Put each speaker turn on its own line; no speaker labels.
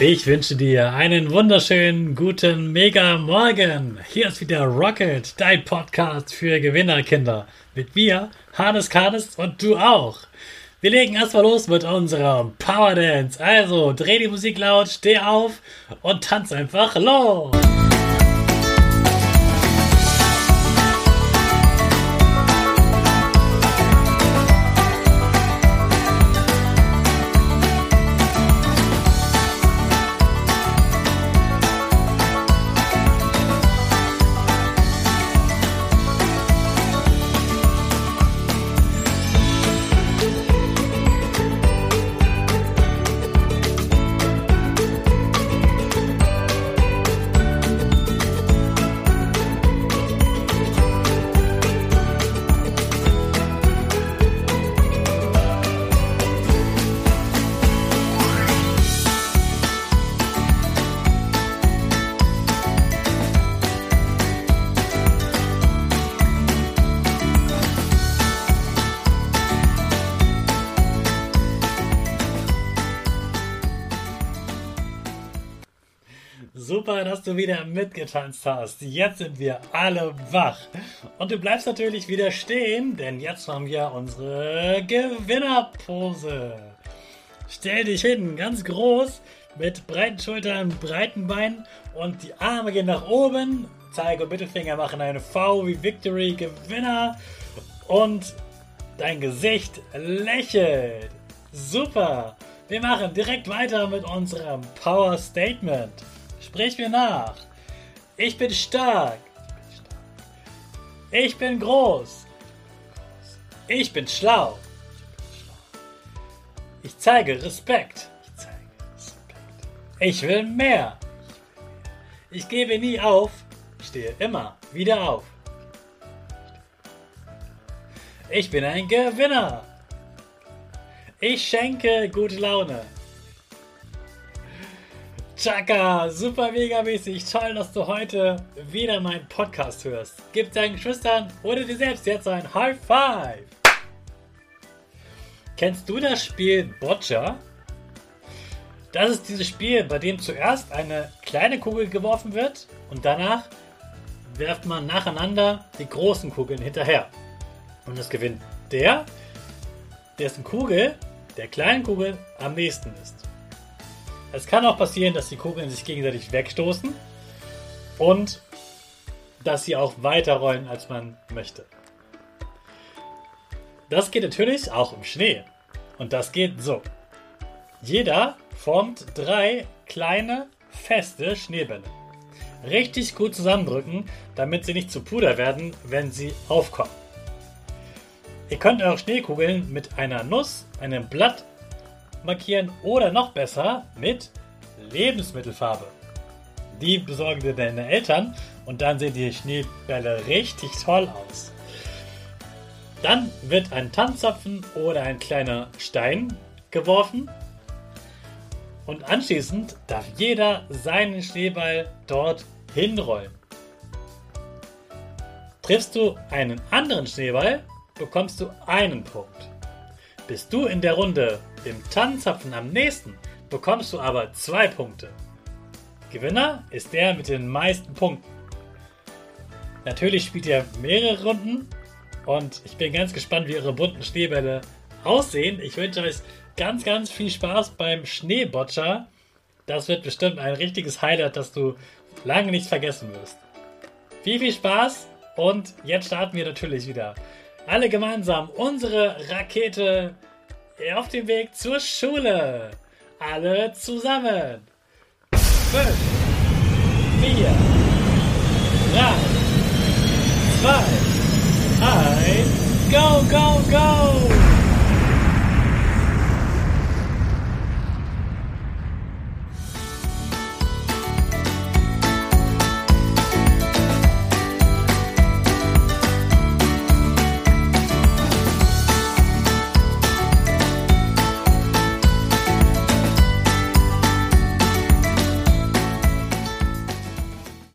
Ich wünsche dir einen wunderschönen guten Mega Morgen. Hier ist wieder Rocket, dein Podcast für Gewinnerkinder. Mit mir, Hannes Karnes und du auch. Wir legen erstmal los mit unserem Power Dance. Also dreh die Musik laut, steh auf und tanz einfach los. Super, dass du wieder mitgetanzt hast. Jetzt sind wir alle wach. Und du bleibst natürlich wieder stehen, denn jetzt haben wir unsere Gewinnerpose. Stell dich hin, ganz groß, mit breiten Schultern, breiten Beinen und die Arme gehen nach oben. Zeige und Mittelfinger machen eine V wie Victory, Gewinner. Und dein Gesicht lächelt. Super. Wir machen direkt weiter mit unserem Power Statement. Sprich mir nach. Ich bin stark. Ich bin groß. Ich bin schlau. Ich zeige Respekt. Ich will mehr. Ich gebe nie auf. Ich stehe immer wieder auf. Ich bin ein Gewinner. Ich schenke gute Laune. Chaka, super mega mäßig. Toll, dass du heute wieder meinen Podcast hörst. Gib deinen Geschwistern oder dir selbst jetzt ein High Five. Kennst du das Spiel Boccia? Das ist dieses Spiel, bei dem zuerst eine kleine Kugel geworfen wird und danach werft man nacheinander die großen Kugeln hinterher. Und es gewinnt der, dessen Kugel der kleinen Kugel am nächsten ist. Es kann auch passieren, dass die Kugeln sich gegenseitig wegstoßen und dass sie auch weiter rollen, als man möchte. Das geht natürlich auch im Schnee. Und das geht so. Jeder formt drei kleine, feste Schneebälle. Richtig gut zusammendrücken, damit sie nicht zu Puder werden, wenn sie aufkommen. Ihr könnt eure Schneekugeln mit einer Nuss, einem Blatt markieren oder noch besser mit Lebensmittelfarbe. Die besorgen dir deine Eltern und dann sehen die Schneebälle richtig toll aus. Dann wird ein Tanzzapfen oder ein kleiner Stein geworfen und anschließend darf jeder seinen Schneeball dort hinrollen. Triffst du einen anderen Schneeball, bekommst du einen Punkt. Bist du in der Runde im Tannenzapfen am nächsten, bekommst du aber zwei Punkte. Gewinner ist der mit den meisten Punkten. Natürlich spielt ihr mehrere Runden und ich bin ganz gespannt, wie eure bunten Schneebälle aussehen. Ich wünsche euch ganz, ganz viel Spaß beim Schneeboccia. Das wird bestimmt ein richtiges Highlight, das du lange nicht vergessen wirst. Viel, viel Spaß und jetzt starten wir natürlich wieder alle gemeinsam unsere Rakete auf dem Weg zur Schule. Alle zusammen. Fünf, vier, drei, zwei, eins, go, go, go!